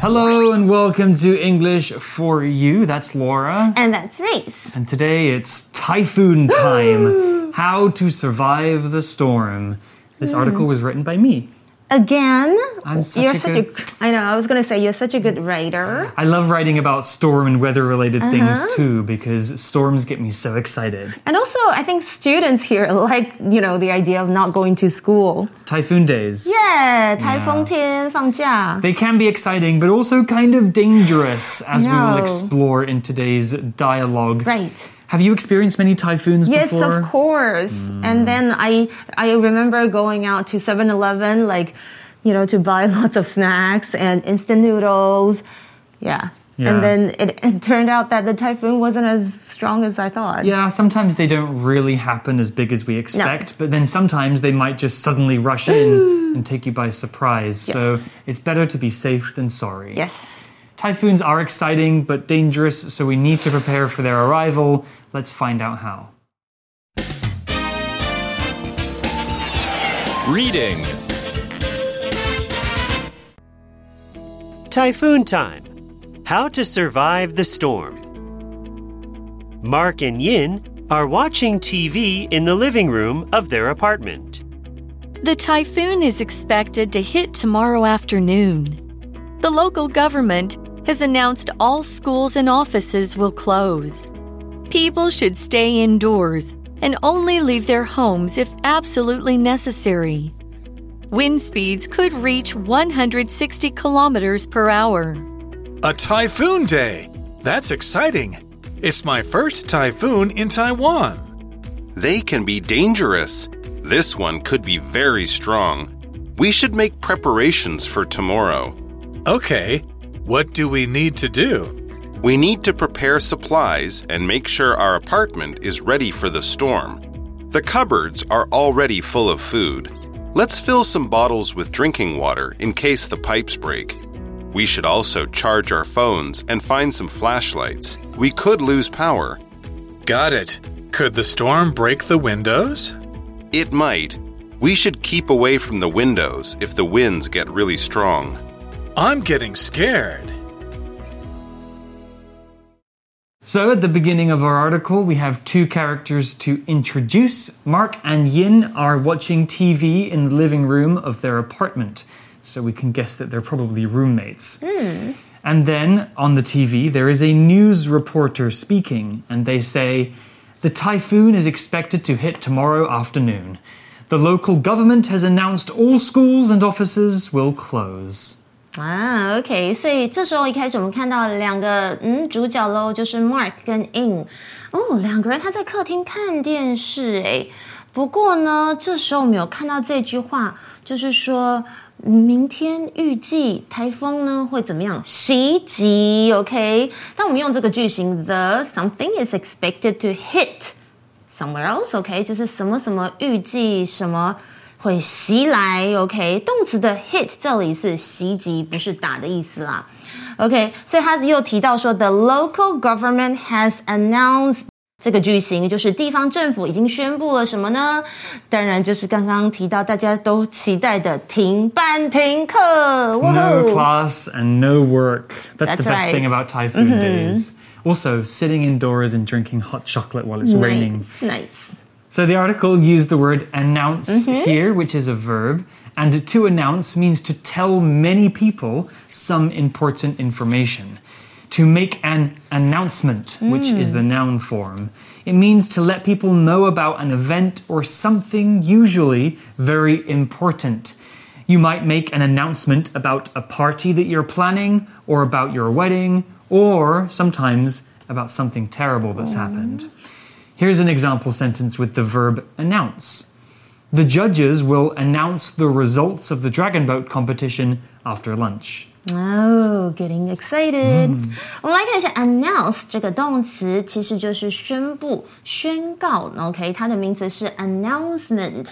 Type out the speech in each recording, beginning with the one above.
Hello and welcome to English for You. That's Laura. And that's Reese. And today it's typhoon time. How to survive the storm. This hmm. article was written by me again. I'm such you're a such good... a. I know. I was gonna say you're such a good writer. I love writing about storm and weather-related uh -huh. things too because storms get me so excited. And also, I think students here like you know the idea of not going to school. Typhoon days. Yeah, typhoon yeah. They can be exciting, but also kind of dangerous, as no. we will explore in today's dialogue. Right. Have you experienced many typhoons before? Yes, before? of course. And mm. then I I remember going out to 7-Eleven like you know to buy lots of snacks and instant noodles. Yeah. Yeah. And then it, it turned out that the typhoon wasn't as strong as I thought. Yeah, sometimes they don't really happen as big as we expect, but then sometimes they might just suddenly rush in and take you by surprise. Yes. So it's better to be safe than sorry. Yes. Typhoons are exciting but dangerous, so we need to prepare for their arrival. Let's find out how. Reading. Typhoon time. How to survive the storm. Mark and Yin are watching TV in the living room of their apartment. The typhoon is expected to hit tomorrow afternoon. The local government has announced all schools and offices will close. People should stay indoors and only leave their homes if absolutely necessary. Wind speeds could reach 160 kilometers per hour. A typhoon day. That's exciting. It's my first typhoon in Taiwan. They can be dangerous. This one could be very strong. We should make preparations for tomorrow. Okay, what do we need to do? We need to prepare supplies and make sure our apartment is ready for the storm. The cupboards are already full of food. Let's fill some bottles with drinking water in case the pipes break. We should also charge our phones and find some flashlights. We could lose power. Got it. Could the storm break the windows? It might. We should keep away from the windows if the winds get really strong. I'm getting scared. So, at the beginning of our article, we have two characters to introduce. Mark and Yin are watching TV in the living room of their apartment. So, we can guess that they're probably roommates. Hmm. And then on the TV, there is a news reporter speaking, and they say, The typhoon is expected to hit tomorrow afternoon. The local government has announced all schools and offices will close. 啊，OK，所以这时候一开始我们看到两个嗯主角喽，就是 Mark 跟 In。哦，两个人他在客厅看电视诶。不过呢，这时候我们有看到这句话，就是说明天预计台风呢会怎么样袭击？OK，当我们用这个句型，the something is expected to hit somewhere else，OK，、就是什么什么预计什么会袭来，OK，动词的 hit 这里是袭击，不是打的意思啦，OK，所以他又提到说，the local government has announced。这个句型就是地方政府已经宣布了什么呢？当然就是刚刚提到大家都期待的停班停课。No class and no work. That's, the best thing. Mm-hmm. about typhoon days. Also, sitting indoors and drinking hot chocolate while it's raining. Nice. So the article used the word announce Mm-hmm. here, which is a verb. And to announce means to tell many people some important information. To make an announcement, which is Mm. the noun form. It means to let people know about an event or something usually very important. You might make an announcement about a party that you're planning, or about your wedding, or sometimes about something terrible that's happened. Here's an example sentence with the verb announce. The judges will announce the results of the dragon boat competition after lunch. Oh, getting excited！、我们来看一下 announce 这个动词，其实就是宣布、宣告。OK，它的名词是 announcement。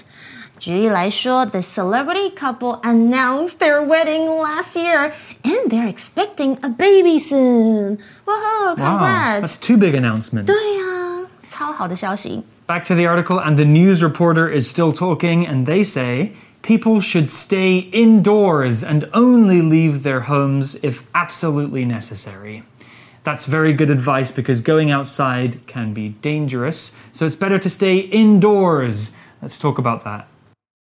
举例来说，the celebrity couple announced their wedding last year, and they're expecting a baby soon. Whoa, Wow, congrats！ that's two big announcements. 对呀、 超好的消息。 Back to the article, and the news reporter is still talking, and they say, People should stay indoors and only leave their homes if absolutely necessary. That's very good advice because going outside can be dangerous, so it's better to stay indoors. Let's talk about that.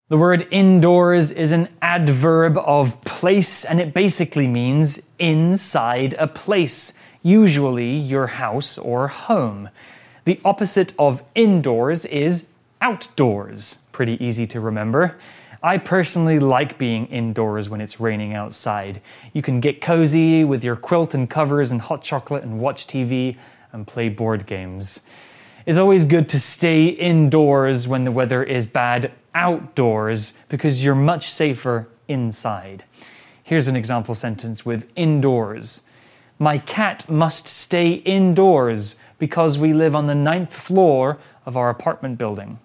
The word indoors is an adverb of place and it basically means inside a place, usually your house or home. The opposite of indoors is outdoors. Pretty easy to remember. I personally like being indoors when it's raining outside. You can get cozy with your quilt and covers and hot chocolate and watch TV and play board games. It's always good to stay indoors when the weather is bad outdoors because you're much safer inside. Here's an example sentence with indoors. My cat must stay indoors because we live on the ninth floor of our apartment building.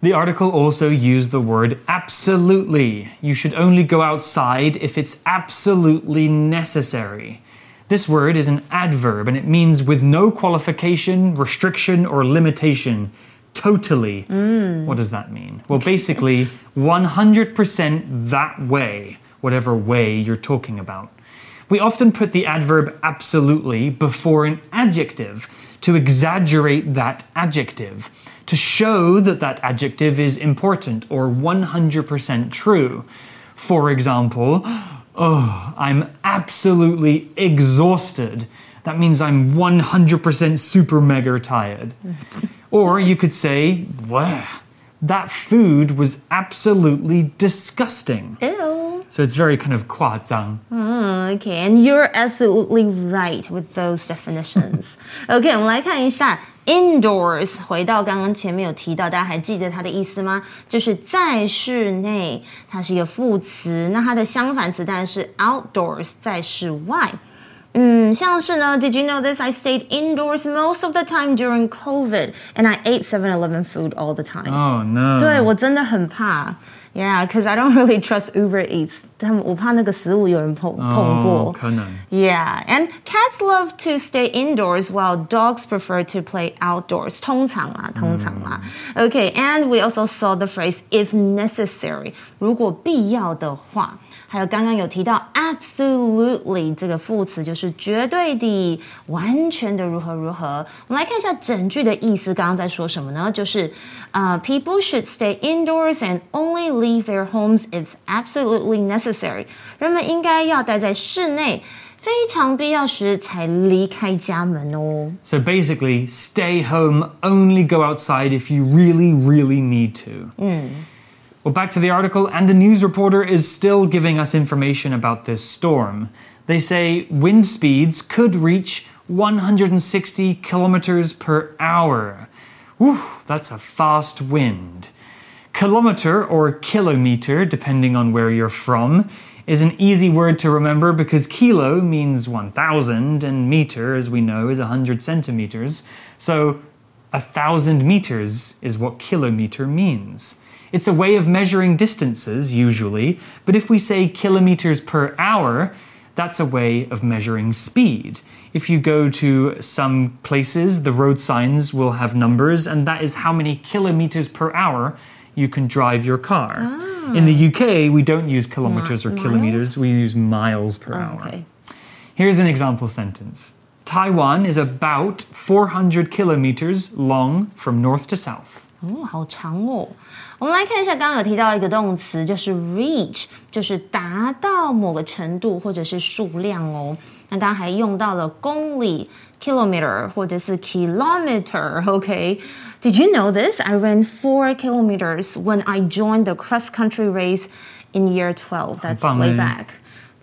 The article also used the word absolutely. You should only go outside if it's absolutely necessary. This word is an adverb and it means with no qualification, restriction, or limitation. Totally. Mm. What does that mean? Well, basically, 100% that way, whatever way you're talking about. We often put the adverb absolutely before an adjective to exaggerate that adjective, to show that that adjective is important or 100% true. For example, oh, I'm absolutely exhausted. That means I'm 100% super mega tired. Or you could say, wow, that food was absolutely disgusting. Ew. So it's very kind of 夸张. Okay, and you're absolutely right with those definitions. OK，我们来看一下 indoors。回到刚刚前面有提到，大家还记得它的意思吗？就是在室内，它是一个副词。那它的相反词当然是 outdoors，在室外。嗯，像是呢，Did you know this? I stayed indoors most of the time during COVID, and I ate 7-Eleven food all the time. Oh no. 对我真的很怕。 Yeah, because I don't really trust Uber Eats. 他们我怕那个食物有人碰碰过。哦，可能。 Yeah, and cats love to stay indoors while dogs prefer to play outdoors. 通常啦，通常啦。Okay, and we also saw the phrase if necessary. 如果必要的话。 还有刚刚有提到 absolutely 这个副词，就是绝对的、完全的如何如何。我们来看一下整句的意思，刚刚在说什么呢？就是呃、uh,，people should stay indoors and only leave their homes if absolutely necessary。人们应该要待在室内。非常必要时才离开家门哦。 So basically, stay home, only go outside if you really, really need to. Well, back to the article, and the news reporter is still giving us information about this storm. They say wind speeds could reach 160 kilometers per hour. Whew, that's a fast wind. Kilometer or kilometer, depending on where you're from, is an easy word to remember because kilo means 1000 and meter, as we know, is 100 centimeters. So a thousand meters is what kilometer means. It's a way of measuring distances, usually, but if we say kilometers per hour, that's a way of measuring speed. If you go to some places, the road signs will have numbers, and that is how many kilometers per hour you can drive your car. Ah. In the UK, we don't use kilometers or kilometers, we use miles per oh, hour. OK，Here's an example sentence Taiwan is about 400 kilometers long from north to south. 哦，好长哦。我们来看一下，刚刚有提到一个动词，就是 reach，就是达到某个程度或者是数量哦。那刚刚还用到了公里 kilometer 或者是 kilometer。OK，Did、you know this? I ran four kilometers when I joined the cross country race in year twelve. That's 棒 way 欸 back.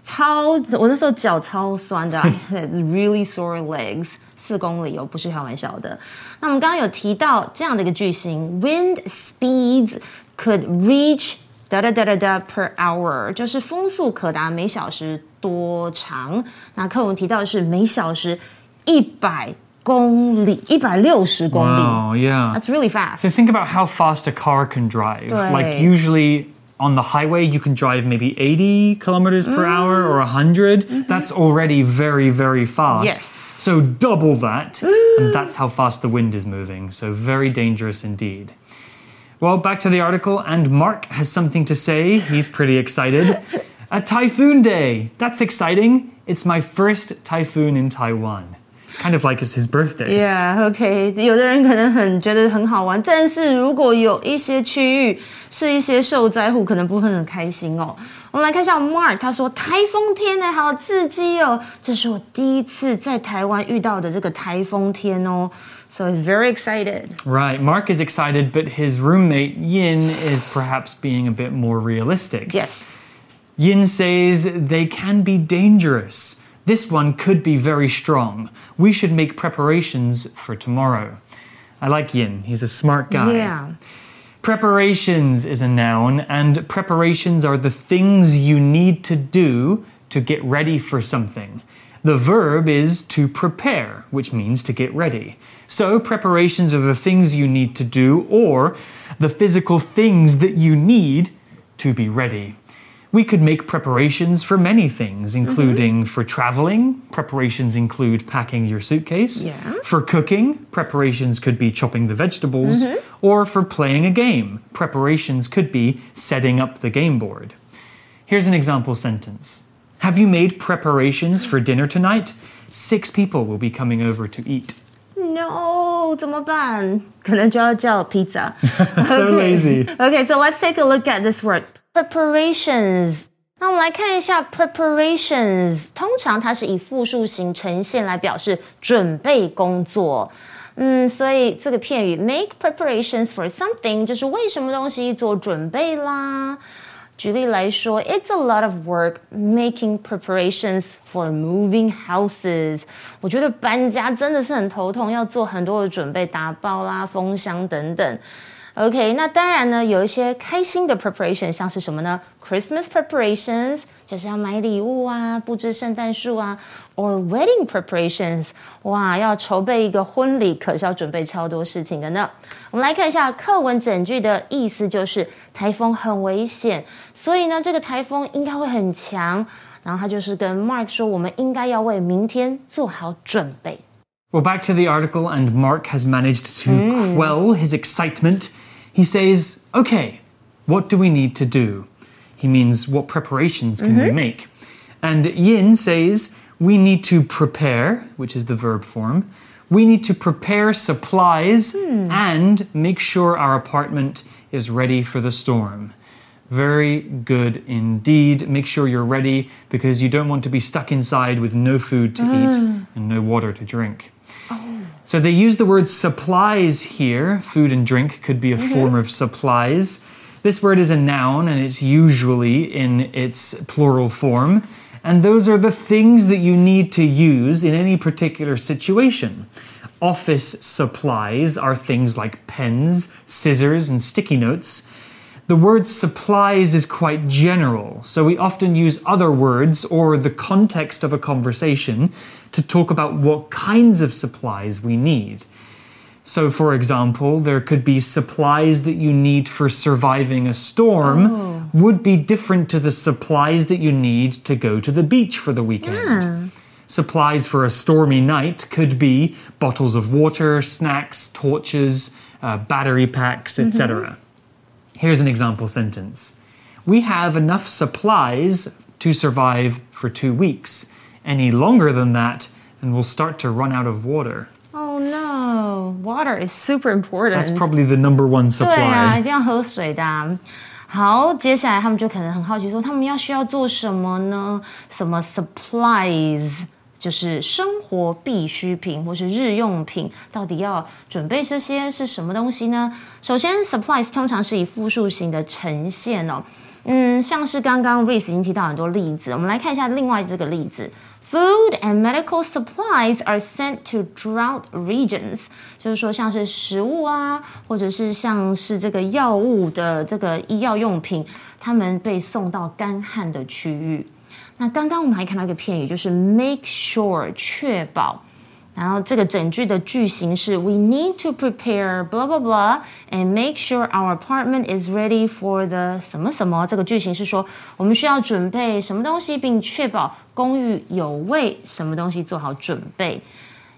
超，我那时候脚超酸的，I had really sore legs。 四公里哦，不是开玩笑的。那我们刚刚有提到这样的一个句型，wind speeds could reach da da da da da per hour，就是风速可达每小时多长？那课文提到的是每小时一百公里，一百六十公里。 Wow, yeah. That's really fast. So think about how fast a car can drive. Right. Like usually on the highway you can drive maybe 80 kilometers per hour or 100. That's already very very fast. Yes. So double that and that's how fast the wind is moving. So very dangerous indeed. Well, back to the article, and Mark has something to say. He's pretty excited. A typhoon day. That's exciting. It's my first typhoon in Taiwan. It's kind of like it's his birthday. Yeah, OK。有的人可能很觉得很好玩，但是如果有一些区域是一些受灾户，可能不会很开心哦。 我们来看一下 Mark，他说台风天呢，好刺激哦！这是我第一次在台湾遇到的这个台风天哦。So he's very excited. Right, Mark is excited, but his roommate Yin is perhaps being a bit more realistic. Yes. Yin says they can be dangerous. This one could be very strong. We should make preparations for tomorrow. I like Yin, he's a smart guy. Yeah. Preparations is a noun, and preparations are the things you need to do to get ready for something. The verb is to prepare, which means to get ready. So, preparations are the things you need to do or the physical things that you need to be ready. We could make preparations for many things, including for traveling. Preparations include packing your suitcase. Yeah. For cooking, preparations could be chopping the vegetables. Or for playing a game, preparations could be setting up the game board. Here's an example sentence Have you made preparations for dinner tonight? Six people will be coming over to eat. No，怎么办？可能就要叫 pizza。 So lazy. Okay, so let's take a look at this word preparations. 那我们来看一下 preparations，通常它是以复数形呈现来表示准备工作。嗯，所以这个片语 make preparations for something 就是为什么东西做准备啦。举例来说，It's a lot of work making preparations for moving houses。我觉得搬家真的是很头痛，要做很多的准备，打包啦、封箱等等。OK，那当然呢，有一些开心的 preparation，像是什么呢？Christmas preparations 就是要买礼物啊，布置圣诞树啊，or wedding preparations，哇，要筹备一个婚礼，可是要准备超多事情的呢。我们来看一下课文整句的意思，就是台风很危险，所以呢，这个台风应该会很强。然后他就是跟 Mark 说，我们应该要为明天做好准备。 Well, back to the article, and Mark has managed to quell his excitement. he says, Okay, what do we need to do? He means, What preparations can we mm-hmm. make? And Yin says, We need to prepare, which is the verb form. We need to prepare supplies hmm. and make sure our apartment is ready for the storm. Very good indeed. Make sure you're ready because you don't want to be stuck inside with no food to eat ah. and no water to drink. Oh. So they use the word supplies here. Food and drink could be a mm-hmm. form of supplies. This word is a noun and it's usually in its plural form. And those are the things that you need to use in any particular situation. Office supplies are things like pens, scissors, and sticky notes. The word supplies is quite general, so we often use other words or the context of a conversation to talk about what kinds of supplies we need. So, for example, there could be supplies that you need for surviving a storm would be different to the supplies that you need to go to the beach for the weekend. Supplies for a stormy night could be bottles of water, snacks, torches, uh, battery packs, etc. Here's an example sentence We have enough supplies to survive for two weeks. Any longer than that, and we'll start to run out of water. Oh no, water is super important. That's probably the number one 对啊， supply. 一定要喝水的啊、好，接下来他们就可能很好奇说，他们要需要做什么呢？什么 supplies？ 就是生活必需品或是日用品，到底要准备这些是什么东西呢？首先，supplies 通常是以复数型的呈现哦。嗯，像是刚刚 Reese 已经提到很多例子，我们来看一下另外这个例子。Food and medical supplies are sent to drought regions，就是说像是食物啊，或者是像是这个药物的这个医药用品，他们被送到干旱的区域。那刚刚我们还看到一个片语，就是 make sure 确保。然后这个整句的句型是 We need to prepare blah blah blah and make sure our apartment is ready for the 什么什么。这个句型是说我们需要准备什么东西，并确保公寓有为什么东西做好准备。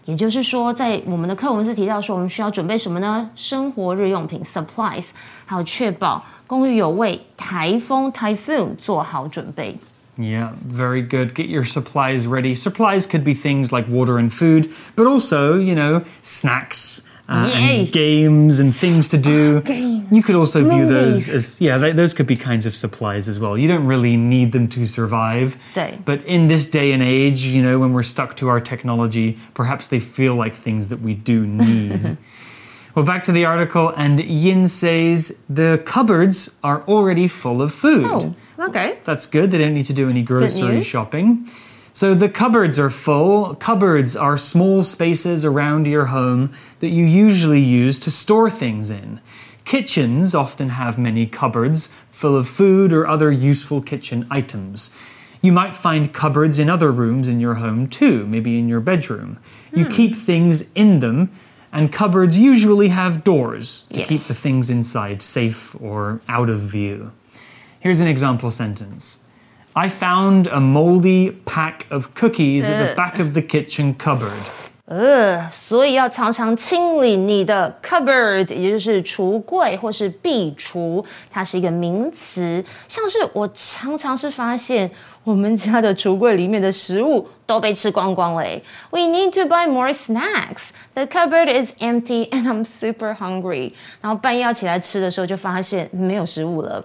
也就是说，在我们的课文是提到说，我们需要准备什么呢？生活日用品 supplies，还有确保公寓有为台风 typhoon 做好准备。Yeah, very good. Get your supplies ready. Supplies could be things like water and food, but also, you know, snacks uh, and games and things to do. Games. You could also view those as, yeah, th- those could be kinds of supplies as well. You don't really need them to survive. But in this day and age, you know, when we're stuck to our technology, perhaps they feel like things that we do need. Well, back to the article, and Yin says the cupboards are already full of food. Oh, okay. That's good. They don't need to do any grocery shopping. So the cupboards are full. Cupboards are small spaces around your home that you usually use to store things in. Kitchens often have many cupboards full of food or other useful kitchen items. You might find cupboards in other rooms in your home too, maybe in your bedroom. You hmm. keep things in them, and cupboards usually have doors to Yes. keep the things inside safe or out of view. Here's an example sentence. I found a moldy pack of cookies at the back of the kitchen cupboard. 呃，所以要常常清理你的 cupboard，也就是橱柜或是壁橱，它是一个名词。像是我常常是发现我们家的橱柜里面的食物都被吃光光了诶。We need to buy more snacks. The cupboard is empty and I'm super hungry. 然后半夜要起来吃的时候，就发现没有食物了。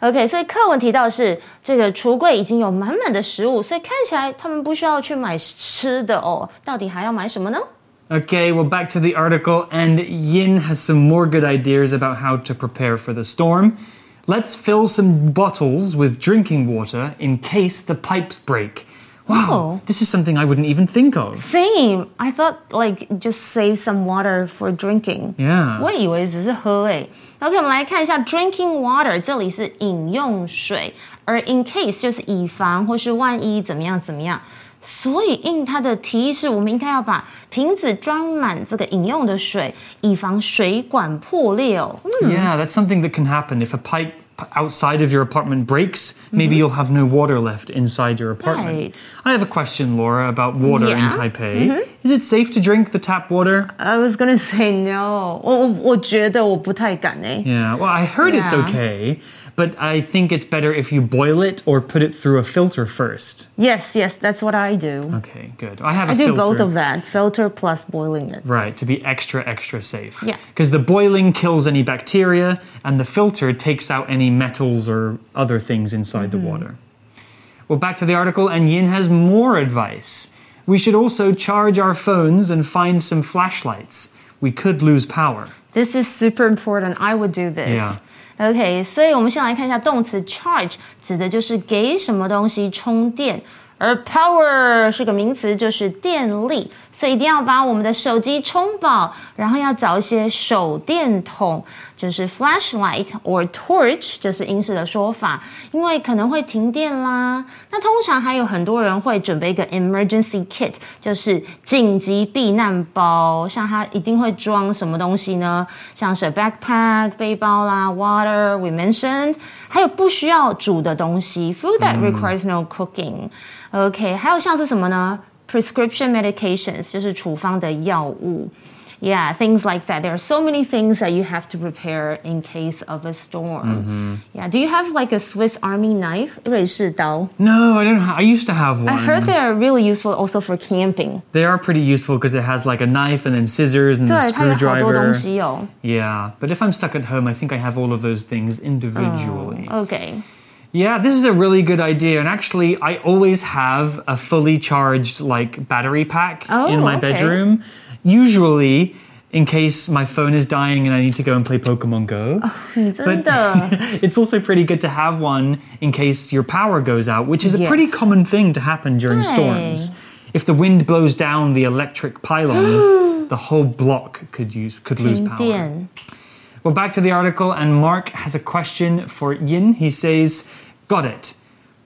OK，所以课文提到是这个橱柜已经有满满的食物，所以看起来他们不需要去买吃的哦，到底还要买什么呢？ Okay, well, back to the article, and Yin has some more good ideas about how to prepare for the storm. Let's fill some bottles with drinking water in case the pipes break. Wow, Oh. this is something I wouldn't even think of. Same. I thought like just save some water for drinking. Yeah. 我以为只是喝诶。OK，我们来看一下 drinking water，这里是饮用水，而 in case 就是以防或是万一怎么样怎么样。所以 in 它的提议是我们应该要把瓶子装满这个饮用的水，以防水管破裂哦。嗯 Yeah, that's something that can happen. If a pipe outside of your apartment breaks, maybe you'll have no water left inside your apartment. Right. I have a question, Laura, about water in Yeah. Taipei. Is it safe to drink the tap water? I was gonna say no，我我我觉得我不太敢诶。 Yeah, well, I heard it's Yeah. okay, but I think it's better if you boil it or put it through a filter first. Yes, yes, that's what I do. Okay, good. I have a I do filter. both of that, filter plus boiling it. Right, to be extra, extra safe. Yeah. Because the boiling kills any bacteria, and the filter takes out any metals or other things inside the mm-hmm. water. Well, back to the article, and Yin has more advice. We should also charge our phones and find some flashlights. We could lose power. This is super important. I would do this. Yeah. OK，所以我们先来看一下动词 charge，指的就是给什么东西充电。而 power 是个名词，就是电力，所以一定要把我们的手机充饱，然后要找一些手电筒，就是 flashlight or torch，就是英式的说法，因为可能会停电啦。那通常还有很多人会准备一个 emergency kit，就是紧急避难包，像它一定会装什么东西呢？像是 backpack 背包啦，water we mentioned，还有不需要煮的东西，food that requires no cooking。OK，还有像是什么呢？prescription medications 就是处方的药物。Yeah, things like that. There are so many things that you have to prepare in case of a storm. Yeah, do you have like a Swiss Army knife? 瑞士刀。 No, I don't. Ha- I used to have one. I heard they are really useful also for camping. They are pretty useful because it has like a knife and then scissors and 对 a，它有好多东 screwdriver. 西哦。 Yeah, but if I'm stuck at home, I think I have all of those things individually. OK， Yeah, this is a really good idea. And actually, I always have a fully charged like battery pack Oh, in my okay. bedroom. usually in case my phone is dying and I need to go and play Pokemon Go. Oh, but it's also pretty good to have one in case your power goes out, which is yes. a pretty common thing to happen during storms. If the wind blows down the electric pylons, the whole block could use could lose power. Well, back to the article, and Mark has a question for Yin. He says, "Got it.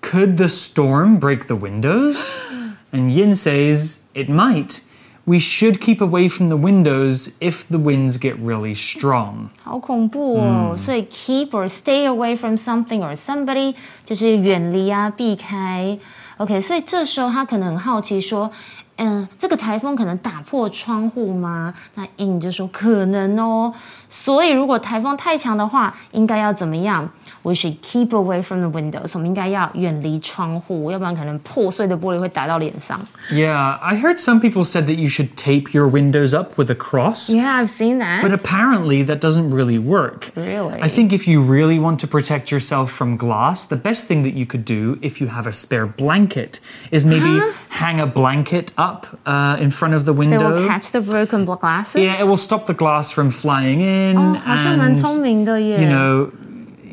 Could the storm break the windows?" And Yin says, "It might." We should keep away from the windows if the winds get really strong. 好恐怖哦！所以 keep or stay away from something or somebody 就是远离啊，避开。OK，所以这时候他可能很好奇说，嗯，这个台风可能打破窗户吗？那 Yin 就说可能哦。所以如果台风太强的话，应该要怎么样？？We should keep away from the windows。我们应该要远离窗户，要不然可能破碎的玻璃会打到脸上。 Yeah, I heard some people said that you should tape your windows up with a cross. Yeah, I've seen that. But apparently, that doesn't really work. Really? I think if you really want to protect yourself from glass, the best thing that you could do if you have a spare blanket is maybe hang a blanket up uh, in front of the they window. will catch the broken glasses. Yeah, it will stop the glass from flying in. 哦，好像蛮聪 and, 明的耶。 you know,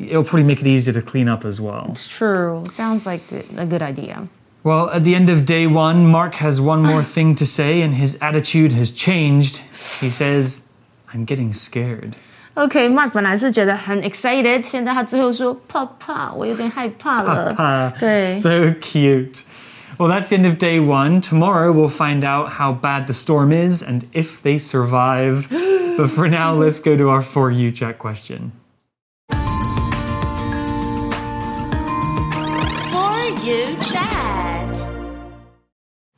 it'll probably make it easier to clean up as well. True. Sounds like a good idea. Well, at the end of day one, Mark has one more thing to say, and his attitude has changed. He says, I'm getting scared. OK，Mark、本来是觉得很 excited，现在他最后说怕怕，我有点害怕了。 Papa. 对 So cute. Well, that's the end of day one. Tomorrow we'll find out how bad the storm is and if they survive. but for now, let's go to our For You Chat question.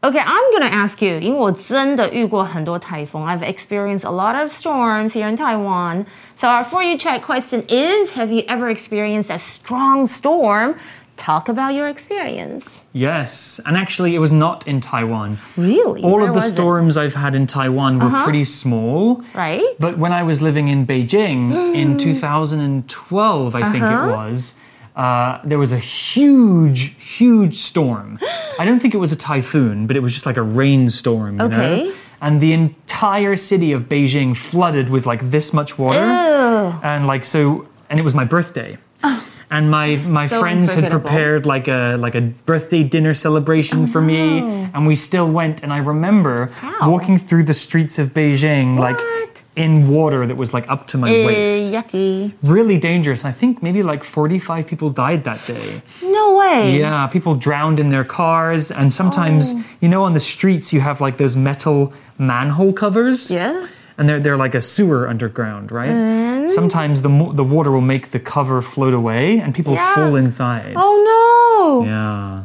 Okay, I'm gonna ask you. 因为我真的遇过很多台风. I've experienced a lot of storms here in Taiwan. So our For You Chat question is: Have you ever experienced a strong storm? Talk about your experience. Yes, and actually, it was not in Taiwan. Really? All Where of the storms it? I've had in Taiwan were uh -huh. pretty small. Right. But when I was living in Beijing in 2012, I uh -huh. think it uh-huh. was uh, there was a huge, huge storm. I don't think it was a typhoon, but it was just like a rainstorm, you Okay. know? And the entire city of Beijing flooded with like this much water. Ew. And like so, and it was my birthday. And my, my So friends had prepared like a like a birthday dinner celebration for me, and we still went. And I remember walking through the streets of Beijing like What? In water that was like up to my Eh, waist. yucky. Really dangerous. I think maybe like 45 people died that day. No way. Yeah, people drowned in their cars, and sometimes, Oh. you know, on the streets you have like those metal manhole covers. Yeah. And they're, they're like a sewer underground, right? Sometimes the, mo- the water will make the cover float away and people Yeah. fall inside. Oh no. Yeah.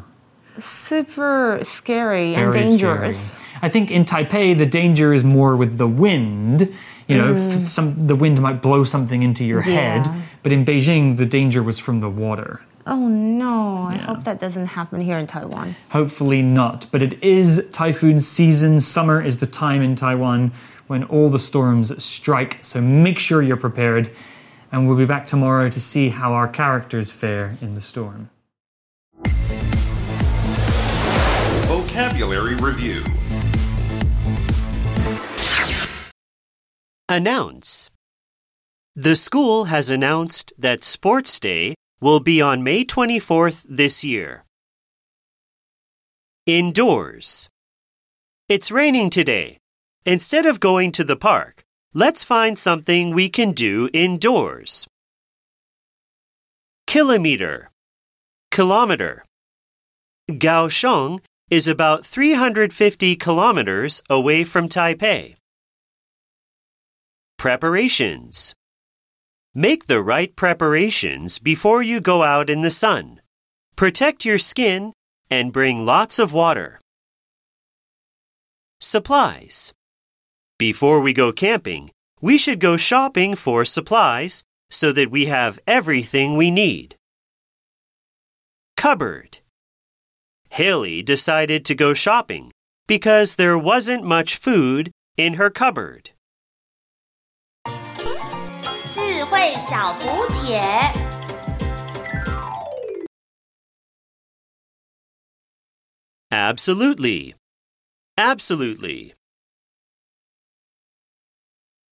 Super scary and dangerous. scary. I think in Taipei, the danger is more with the wind. You know, f- some the wind might blow something into your head. Mm. But in Beijing, the danger was from the water. Oh no. I hope that doesn't happen here in Taiwan. Hopefully not. But it is typhoon season. Summer is the time in Taiwan when all the storms strike. So make sure you're prepared. And we'll be back tomorrow to see how our characters fare in the storm. Vocabulary Review Announce. The school has announced that Sports Day will be on May 24th this year. Indoors. It's raining today. Instead of going to the park, let's find something we can do indoors. Kilometer. Kilometer. Kaohsiung is about 350 kilometers away from Taipei. Preparations. Make the right preparations before you go out in the sun. Protect your skin and bring lots of water. Supplies. Before we go camping, we should go shopping for supplies so that we have everything we need. Cupboard. Haley decided to go shopping because there wasn't much food in her cupboard. 智慧小补帖。 Absolutely. Absolutely.